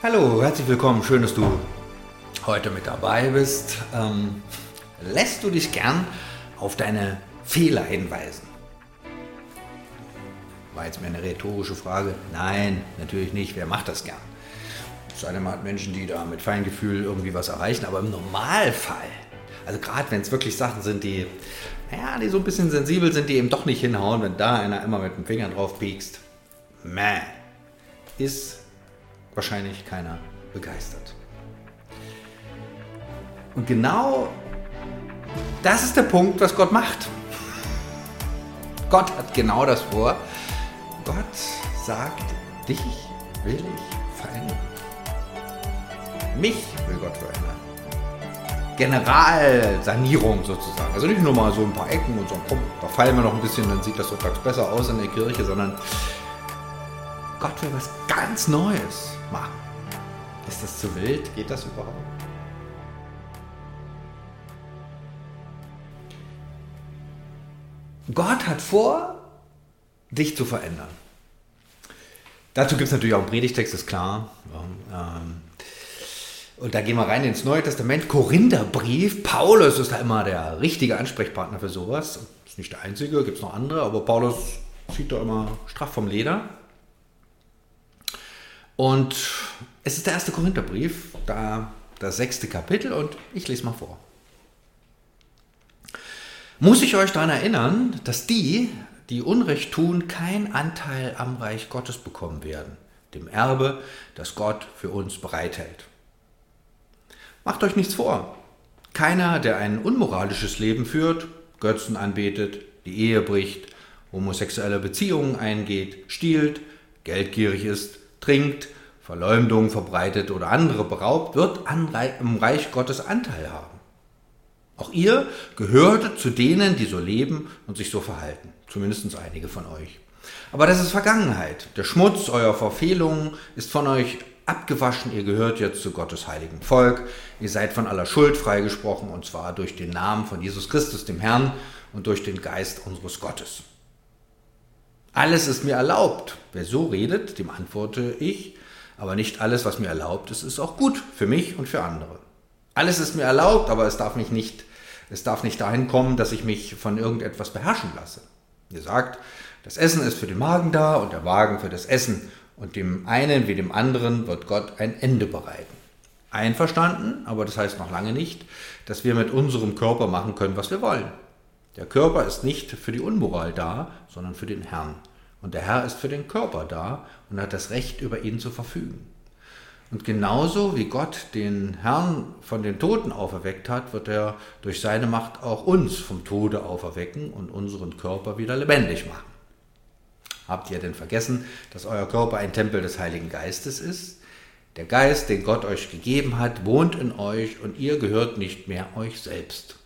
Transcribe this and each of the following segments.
Hallo, herzlich willkommen. Schön, dass du heute mit dabei bist. Ähm, lässt du dich gern auf deine Fehler hinweisen? War jetzt mehr eine rhetorische Frage. Nein, natürlich nicht. Wer macht das gern? Es sei denn, man hat Menschen, die da mit Feingefühl irgendwie was erreichen. Aber im Normalfall, also gerade wenn es wirklich Sachen sind, die, ja, die so ein bisschen sensibel sind, die eben doch nicht hinhauen, wenn da einer immer mit dem Finger drauf piekst, meh, ist wahrscheinlich keiner begeistert. Und genau das ist der Punkt, was Gott macht. Gott hat genau das vor. Gott sagt, dich will ich verändern. Mich will Gott verändern. Generalsanierung sozusagen. Also nicht nur mal so ein paar Ecken und so, komm, da fallen wir noch ein bisschen, dann sieht das sonntags besser aus in der Kirche, sondern Gott will was ganz Neues machen. Ist das zu wild? Geht das überhaupt? Gott hat vor, dich zu verändern. Dazu gibt es natürlich auch einen Predigtext, ist klar. Ähm, und da gehen wir rein ins Neue Testament. Korintherbrief. Paulus ist da immer der richtige Ansprechpartner für sowas. Ist nicht der einzige, gibt es noch andere, aber Paulus zieht da immer straff vom Leder. Und es ist der erste Korintherbrief, da das sechste Kapitel und ich lese mal vor. Muss ich euch daran erinnern, dass die, die Unrecht tun, keinen Anteil am Reich Gottes bekommen werden, dem Erbe, das Gott für uns bereithält. Macht euch nichts vor. Keiner, der ein unmoralisches Leben führt, Götzen anbetet, die Ehe bricht, homosexuelle Beziehungen eingeht, stiehlt, geldgierig ist, trinkt, Verleumdung verbreitet oder andere beraubt, wird am Reich Gottes Anteil haben. Auch ihr gehörtet zu denen, die so leben und sich so verhalten. Zumindest einige von euch. Aber das ist Vergangenheit. Der Schmutz eurer Verfehlungen ist von euch abgewaschen. Ihr gehört jetzt zu Gottes heiligen Volk. Ihr seid von aller Schuld freigesprochen und zwar durch den Namen von Jesus Christus, dem Herrn, und durch den Geist unseres Gottes. Alles ist mir erlaubt. Wer so redet, dem antworte ich, aber nicht alles, was mir erlaubt ist, ist auch gut für mich und für andere. Alles ist mir erlaubt, aber es darf mich nicht es darf nicht dahin kommen, dass ich mich von irgendetwas beherrschen lasse. Ihr sagt, das Essen ist für den Magen da und der Magen für das Essen. Und dem einen wie dem anderen wird Gott ein Ende bereiten. Einverstanden, aber das heißt noch lange nicht, dass wir mit unserem Körper machen können, was wir wollen. Der Körper ist nicht für die Unmoral da, sondern für den Herrn. Und der Herr ist für den Körper da und hat das Recht, über ihn zu verfügen. Und genauso wie Gott den Herrn von den Toten auferweckt hat, wird er durch seine Macht auch uns vom Tode auferwecken und unseren Körper wieder lebendig machen. Habt ihr denn vergessen, dass euer Körper ein Tempel des Heiligen Geistes ist? Der Geist, den Gott euch gegeben hat, wohnt in euch und ihr gehört nicht mehr euch selbst.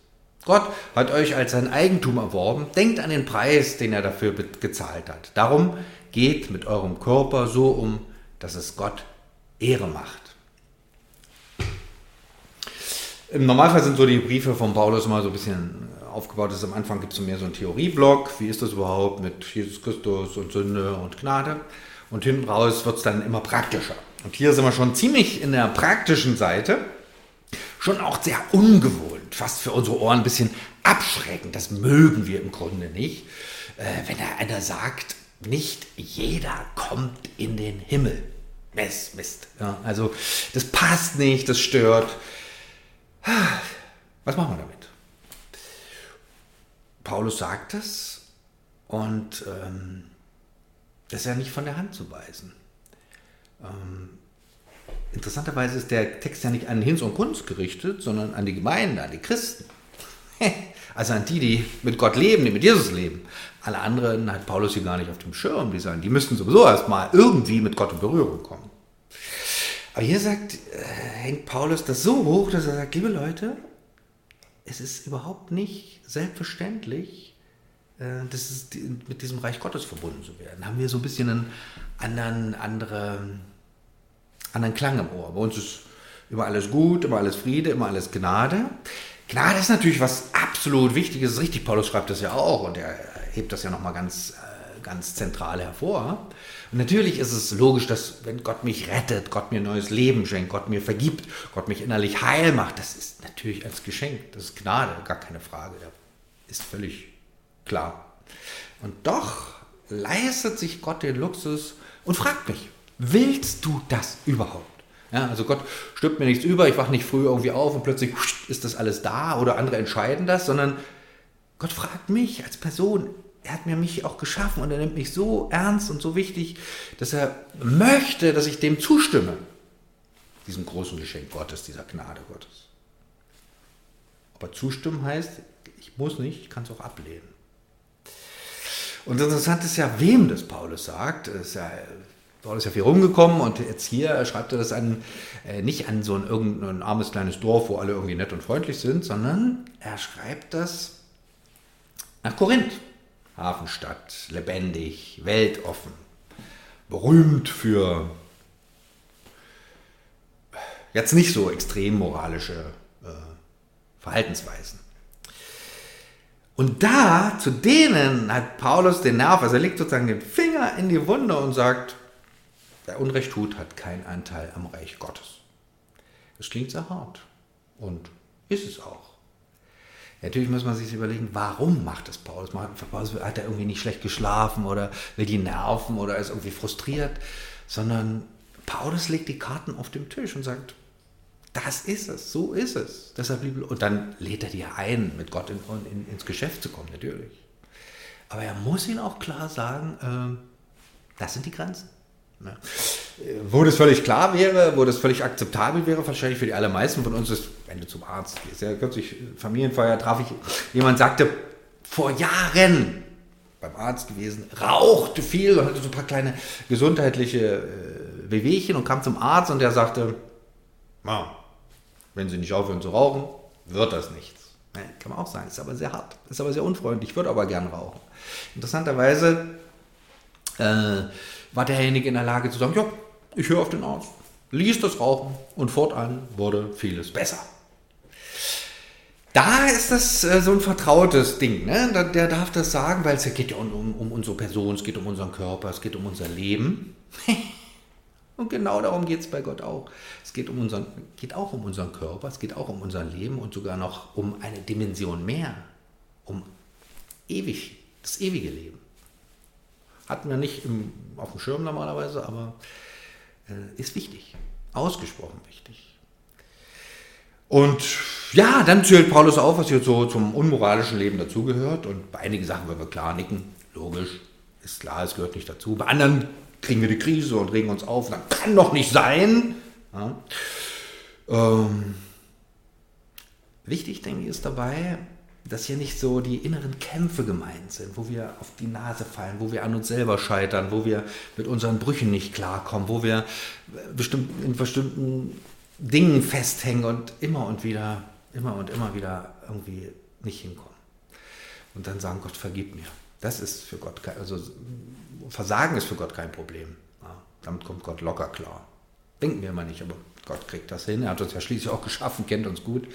Gott hat euch als sein Eigentum erworben. Denkt an den Preis, den er dafür gezahlt hat. Darum geht mit eurem Körper so um, dass es Gott Ehre macht. Im Normalfall sind so die Briefe von Paulus immer so ein bisschen aufgebaut. Ist am Anfang gibt es mehr so einen Theorieblock. Wie ist das überhaupt mit Jesus Christus und Sünde und Gnade? Und hinten raus wird es dann immer praktischer. Und hier sind wir schon ziemlich in der praktischen Seite. Schon auch sehr ungewohnt, fast für unsere Ohren ein bisschen abschreckend. Das mögen wir im Grunde nicht. Äh, wenn da einer sagt, nicht jeder kommt in den Himmel. Mist, Mist. Ja, also das passt nicht, das stört. Was machen wir damit? Paulus sagt es und ähm, das ist ja nicht von der Hand zu weisen. Ähm, interessanterweise ist der Text ja nicht an Hinz und Kunst gerichtet, sondern an die Gemeinde, an die Christen. Also an die, die mit Gott leben, die mit Jesus leben. Alle anderen hat Paulus hier gar nicht auf dem Schirm. Die sagen, die müssten sowieso erstmal irgendwie mit Gott in Berührung kommen. Aber hier sagt, äh, hängt Paulus das so hoch, dass er sagt, liebe Leute, es ist überhaupt nicht selbstverständlich, äh, dass es mit diesem Reich Gottes verbunden zu werden. Haben wir so ein bisschen einen anderen, andere, anderen Klang im Ohr. Bei uns ist immer alles gut, immer alles Friede, immer alles Gnade. Gnade ist natürlich was absolut Wichtiges, richtig. Paulus schreibt das ja auch und er hebt das ja nochmal ganz äh, ganz zentral hervor. Und natürlich ist es logisch, dass wenn Gott mich rettet, Gott mir neues Leben schenkt, Gott mir vergibt, Gott mich innerlich heil macht, das ist natürlich als Geschenk, das ist Gnade, gar keine Frage, das ist völlig klar. Und doch leistet sich Gott den Luxus und fragt mich, willst du das überhaupt? Ja, also Gott stirbt mir nichts über, ich wache nicht früh irgendwie auf und plötzlich ist das alles da oder andere entscheiden das, sondern Gott fragt mich als Person, er hat mir mich auch geschaffen und er nimmt mich so ernst und so wichtig, dass er möchte, dass ich dem zustimme. Diesem großen Geschenk Gottes, dieser Gnade Gottes. Aber zustimmen heißt, ich muss nicht, ich kann es auch ablehnen. Und interessant ist ja, wem das Paulus sagt. ist ja, Paulus ist ja viel rumgekommen und jetzt hier schreibt er das an, äh, nicht an so ein irgendein armes kleines Dorf, wo alle irgendwie nett und freundlich sind, sondern er schreibt das nach Korinth. Hafenstadt, lebendig, weltoffen, berühmt für jetzt nicht so extrem moralische äh, Verhaltensweisen. Und da, zu denen hat Paulus den Nerv, also er legt sozusagen den Finger in die Wunde und sagt, wer Unrecht tut, hat keinen Anteil am Reich Gottes. Das klingt sehr hart und ist es auch. Natürlich muss man sich überlegen, warum macht das Paulus? Paulus hat er irgendwie nicht schlecht geschlafen oder will die nerven oder ist irgendwie frustriert, sondern Paulus legt die Karten auf den Tisch und sagt, das ist es, so ist es. Deshalb, und dann lädt er die ein, mit Gott in, in, ins Geschäft zu kommen, natürlich. Aber er muss ihnen auch klar sagen, äh, das sind die Grenzen. Ne? Wo das völlig klar wäre, wo das völlig akzeptabel wäre, wahrscheinlich für die allermeisten von uns ist, wenn du zum Arzt gehst. Ja, kürzlich Familienfeier traf ich, jemand sagte, vor Jahren beim Arzt gewesen, rauchte viel und hatte so ein paar kleine gesundheitliche äh, Wehwehchen und kam zum Arzt und der sagte, wow, wenn Sie nicht aufhören zu rauchen, wird das nichts. Ja, kann man auch sagen, ist aber sehr hart, ist aber sehr unfreundlich, würde aber gern rauchen. Interessanterweise äh, war derjenige in der Lage zu sagen, ja, ich höre auf den Arzt, ließ das Rauchen und fortan wurde vieles besser. Da ist das äh, so ein vertrautes Ding. Ne? Der, darf das sagen, weil es geht ja um, um, um unsere Person, es geht um unseren Körper, es geht um unser Leben. und genau darum geht es bei Gott auch. Es geht, um unseren, geht auch um unseren Körper, es geht auch um unser Leben und sogar noch um eine Dimension mehr, um ewig, das ewige Leben. Hatten wir nicht im, auf dem Schirm normalerweise, aber äh, ist wichtig, ausgesprochen wichtig. Und ja, dann zählt Paulus auf, was hier so zum unmoralischen Leben dazugehört. Und bei einigen Sachen werden wir klar nicken, logisch, ist klar, es gehört nicht dazu. Bei anderen kriegen wir die Krise und regen uns auf. Das kann doch nicht sein. Ja. Ähm, wichtig, denke ich, ist dabei, dass hier nicht so die inneren Kämpfe gemeint sind, wo wir auf die Nase fallen, wo wir an uns selber scheitern, wo wir mit unseren Brüchen nicht klarkommen, wo wir bestimmt, in bestimmten Dingen festhängen und immer und wieder, immer und immer wieder irgendwie nicht hinkommen. Und dann sagen, Gott, vergib mir. Das ist für Gott also Versagen ist für Gott kein Problem. Ja, damit kommt Gott locker klar. Denken wir mal nicht, aber Gott kriegt das hin. Er hat uns ja schließlich auch geschaffen, kennt uns gut.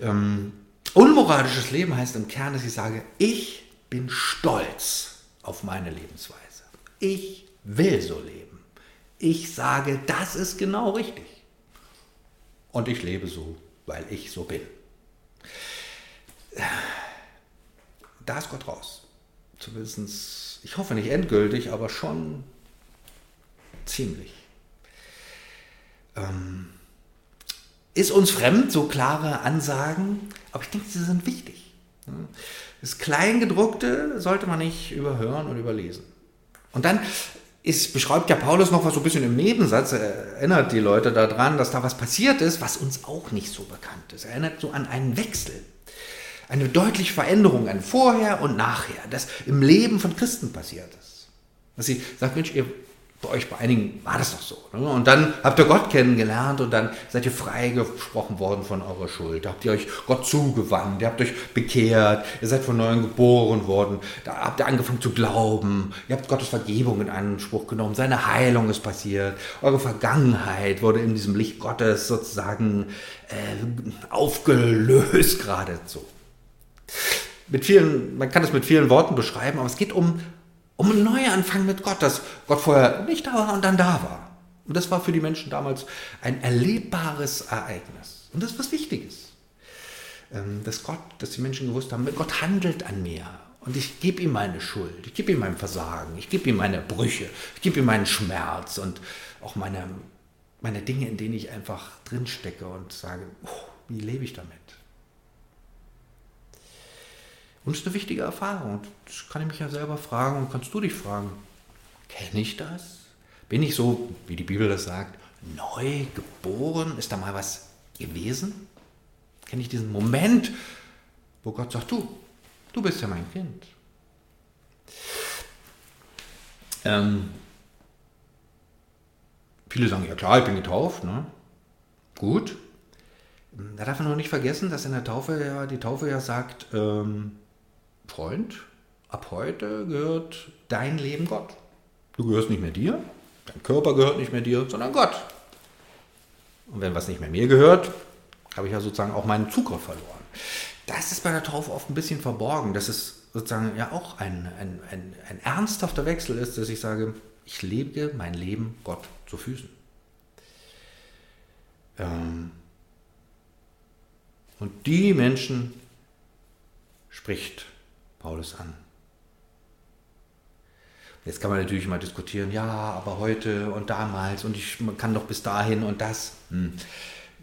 Ähm, Unmoralisches Leben heißt im Kern, dass ich sage, ich bin stolz auf meine Lebensweise. Ich will so leben. Ich sage, das ist genau richtig. Und ich lebe so, weil ich so bin. Da ist Gott raus. Zumindest, ich hoffe nicht endgültig, aber schon ziemlich. Ähm, ist uns fremd, so klare Ansagen, aber ich denke, sie sind wichtig. Das Kleingedruckte sollte man nicht überhören und überlesen. Und dann ist, beschreibt ja Paulus noch was so ein bisschen im Nebensatz, er erinnert die Leute daran, dass da was passiert ist, was uns auch nicht so bekannt ist. Er erinnert so an einen Wechsel, eine deutliche Veränderung, ein Vorher und Nachher, das im Leben von Christen passiert ist. Dass sie sagt, Mensch, ihr bei euch, bei einigen war das doch so. Ne? Und dann habt ihr Gott kennengelernt und dann seid ihr freigesprochen worden von eurer Schuld. Da habt ihr euch Gott zugewandt, ihr habt euch bekehrt, ihr seid von neuem geboren worden, da habt ihr angefangen zu glauben, ihr habt Gottes Vergebung in Anspruch genommen, seine Heilung ist passiert, eure Vergangenheit wurde in diesem Licht Gottes sozusagen äh, aufgelöst geradezu. Mit vielen, man kann es mit vielen Worten beschreiben, aber es geht um Um einen Neuanfang mit Gott, dass Gott vorher nicht da war und dann da war. Und das war für die Menschen damals ein erlebbares Ereignis. Und das ist was Wichtiges. Ähm, dass Gott, dass die Menschen gewusst haben, Gott handelt an mir. Und ich gebe ihm meine Schuld, ich gebe ihm mein Versagen, ich gebe ihm meine Brüche, ich gebe ihm meinen Schmerz und auch meine, meine Dinge, in denen ich einfach drinstecke und sage, oh, wie lebe ich damit? Und es ist eine wichtige Erfahrung. Das kann ich mich ja selber fragen und kannst du dich fragen, kenne ich das? Bin ich so, wie die Bibel das sagt, neu geboren? Ist da mal was gewesen? Kenne ich diesen Moment, wo Gott sagt, du, du bist ja mein Kind. Ähm, viele sagen, ja klar, ich bin getauft. Ne? Gut. Da darf man noch nicht vergessen, dass in der Taufe ja, die Taufe ja sagt, ähm, Freund, ab heute gehört dein Leben Gott. Du gehörst nicht mehr dir, dein Körper gehört nicht mehr dir, sondern Gott. Und wenn was nicht mehr mir gehört, habe ich ja sozusagen auch meinen Zugriff verloren. Das ist bei der Taufe oft ein bisschen verborgen, dass es sozusagen ja auch ein, ein, ein, ein ernsthafter Wechsel ist, dass ich sage, ich lebe mein Leben Gott zu Füßen. Ähm und die Menschen spricht Paulus an. Jetzt kann man natürlich mal diskutieren, ja, aber heute und damals und ich, kann doch bis dahin und das. Hm.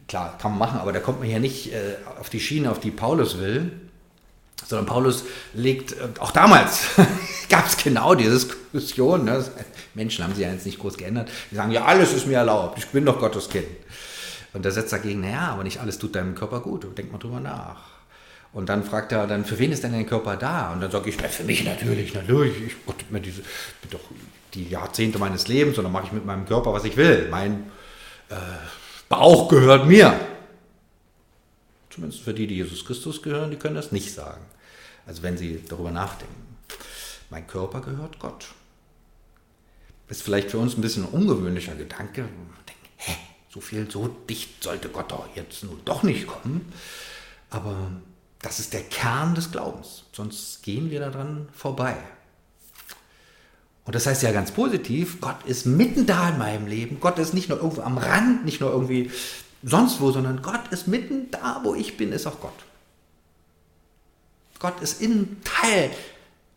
Klar, kann man machen, aber da kommt man ja nicht äh, auf die Schiene, auf die Paulus will, sondern Paulus legt, äh, auch damals gab es genau diese Diskussion. Ne? Menschen haben sich ja jetzt nicht groß geändert. Die sagen, ja, alles ist mir erlaubt, ich bin doch Gottes Kind. Und der setzt dagegen, naja, aber nicht alles tut deinem Körper gut. Denk mal drüber nach. Und dann fragt er dann, für wen ist denn dein Körper da? Und dann sage ich, für mich natürlich, natürlich. Ich Gott, mir diese, doch die Jahrzehnte meines Lebens und dann mache ich mit meinem Körper, was ich will. Mein äh, Bauch gehört mir. Zumindest für die, die Jesus Christus gehören, die können das nicht sagen. Also wenn sie darüber nachdenken. Mein Körper gehört Gott. Ist vielleicht für uns ein bisschen ein ungewöhnlicher Gedanke. Denken, hä, so viel, so dicht sollte Gott doch jetzt nun doch nicht kommen. Aber das ist der Kern des Glaubens, sonst gehen wir daran vorbei. Und das heißt ja ganz positiv, Gott ist mitten da in meinem Leben. Gott ist nicht nur irgendwo am Rand, nicht nur irgendwie sonst wo, sondern Gott ist mitten da, wo ich bin, ist auch Gott. Gott ist innen Teil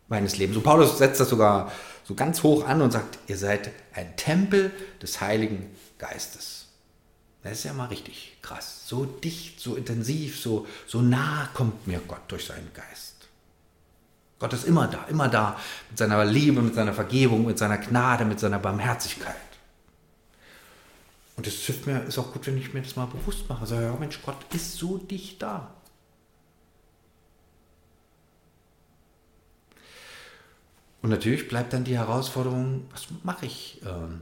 meines Lebens. Und Paulus setzt das sogar so ganz hoch an und sagt, ihr seid ein Tempel des Heiligen Geistes. Das ist ja mal richtig krass. So dicht, so intensiv, so, so nah kommt mir Gott durch seinen Geist. Gott ist immer da, immer da mit seiner Liebe, mit seiner Vergebung, mit seiner Gnade, mit seiner Barmherzigkeit. Und es hilft mir, ist auch gut, wenn ich mir das mal bewusst mache. Sage, ja Mensch, Gott ist so dicht da. Und natürlich bleibt dann die Herausforderung, was mache ich, ähm,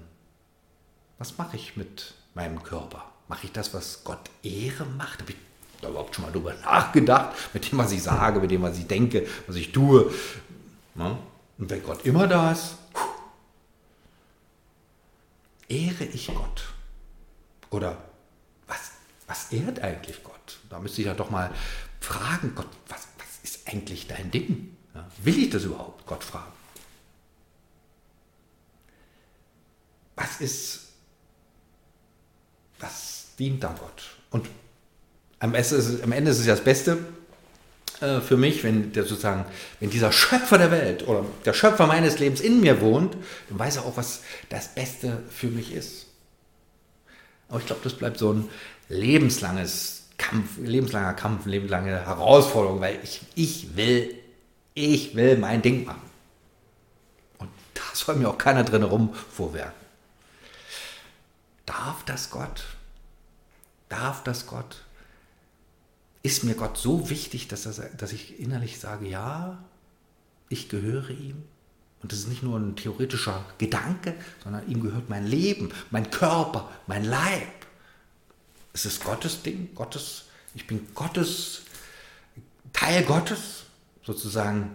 was mache ich mit meinem Körper? Mache ich das, was Gott Ehre macht? Habe ich da überhaupt schon mal drüber nachgedacht, mit dem, was ich sage, mit dem, was ich denke, was ich tue? Und wenn Gott immer da ist, ehre ich Gott? Oder was, was ehrt eigentlich Gott? Da müsste ich ja doch mal fragen, Gott, was, was ist eigentlich dein Ding? Ja, will ich das überhaupt, Gott fragen? Was ist was dient da Gott? Und am Ende ist es, Ende ist es ja das Beste äh, für mich, wenn der sozusagen, wenn dieser Schöpfer der Welt oder der Schöpfer meines Lebens in mir wohnt, dann weiß er auch, was das Beste für mich ist. Aber ich glaube, das bleibt so ein lebenslanges Kampf, lebenslanger Kampf, lebenslange Herausforderung, weil ich, ich will, ich will mein Ding machen. Und da soll mir auch keiner drin herum vorwerken. Darf das Gott? Darf das Gott? Ist mir Gott so wichtig, dass, er, dass ich innerlich sage, ja, ich gehöre ihm? Und das ist nicht nur ein theoretischer Gedanke, sondern ihm gehört mein Leben, mein Körper, mein Leib. Es ist Gottes Ding, Gottes, ich bin Gottes, Teil Gottes, sozusagen.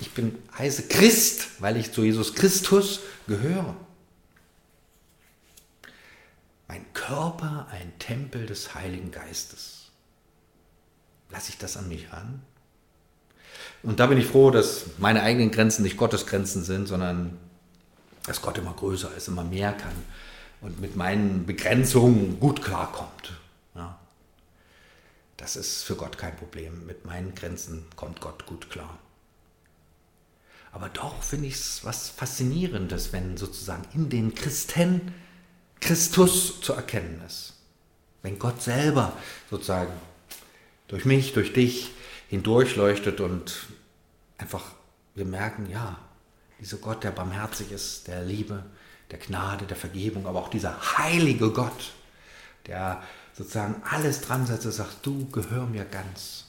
Ich bin heiße Christ, weil ich zu Jesus Christus gehöre mein Körper ein Tempel des Heiligen Geistes. Lasse ich das an mich an? Und da bin ich froh, dass meine eigenen Grenzen nicht Gottes Grenzen sind, sondern dass Gott immer größer ist, immer mehr kann und mit meinen Begrenzungen gut klarkommt. Ja. Das ist für Gott kein Problem. Mit meinen Grenzen kommt Gott gut klar. Aber doch finde ich es was Faszinierendes, wenn sozusagen in den Christen Christus zu erkennen ist. Wenn Gott selber sozusagen durch mich, durch dich hindurchleuchtet und einfach wir merken, ja, dieser Gott, der barmherzig ist, der Liebe, der Gnade, der Vergebung, aber auch dieser heilige Gott, der sozusagen alles dran setzt und sagt, du gehör mir ganz.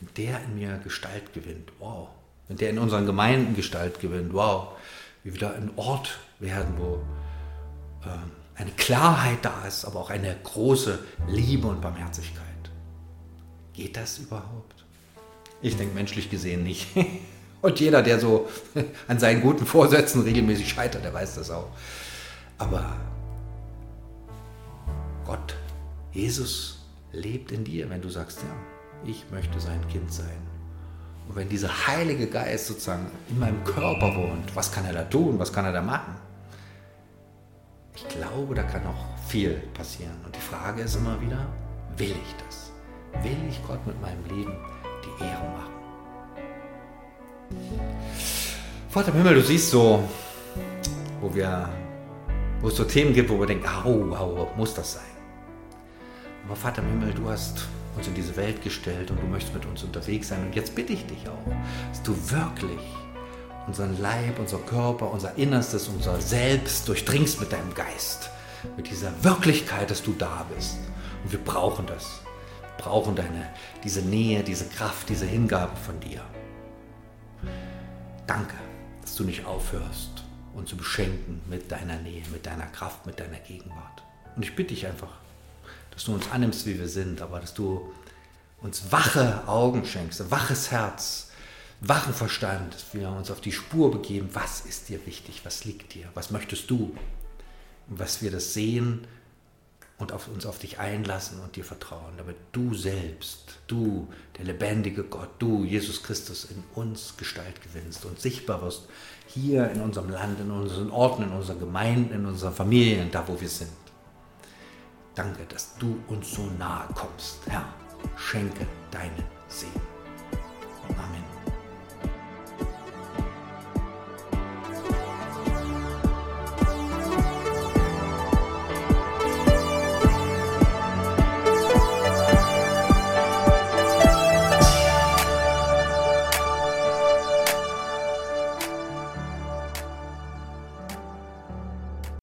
Wenn der in mir Gestalt gewinnt, wow. Wenn der in unseren Gemeinden Gestalt gewinnt, wow. Wie wieder ein Ort werden, wo eine Klarheit da ist, aber auch eine große Liebe und Barmherzigkeit. Geht das überhaupt? Ich denke menschlich gesehen nicht. Und jeder, der so an seinen guten Vorsätzen regelmäßig scheitert, der weiß das auch. Aber Gott, Jesus lebt in dir, wenn du sagst, ja, ich möchte sein Kind sein. Und wenn dieser Heilige Geist sozusagen in meinem Körper wohnt, was kann er da tun, was kann er da machen? Ich glaube, da kann noch viel passieren. Und die Frage ist immer wieder, will ich das? Will ich Gott mit meinem Leben die Ehre machen? Vater im Himmel, du siehst so, wo wir, wo es so Themen gibt, wo wir denken, au, au, muss das sein? Aber Vater im Himmel, du hast uns in diese Welt gestellt und du möchtest mit uns unterwegs sein. Und jetzt bitte ich dich auch, dass du wirklich unseren Leib, unser Körper, unser Innerstes, unser Selbst durchdringst mit deinem Geist. Mit dieser Wirklichkeit, dass du da bist. Und wir brauchen das. Wir brauchen deine, diese Nähe, diese Kraft, diese Hingabe von dir. Danke, dass du nicht aufhörst, uns zu beschenken mit deiner Nähe, mit deiner Kraft, mit deiner Gegenwart. Und ich bitte dich einfach, dass du uns annimmst, wie wir sind, aber dass du uns wache Augen schenkst, ein waches Herz, wachen Verstand, wir uns auf die Spur begeben, was ist dir wichtig, was liegt dir, was möchtest du. Und was wir das sehen und auf uns auf dich einlassen und dir vertrauen, damit du selbst, du, der lebendige Gott, du, Jesus Christus, in uns Gestalt gewinnst und sichtbar wirst, hier in unserem Land, in unseren Orten, in unseren Gemeinden, in unseren Familien, da wo wir sind. Danke, dass du uns so nahe kommst. Herr, schenke deinen Segen.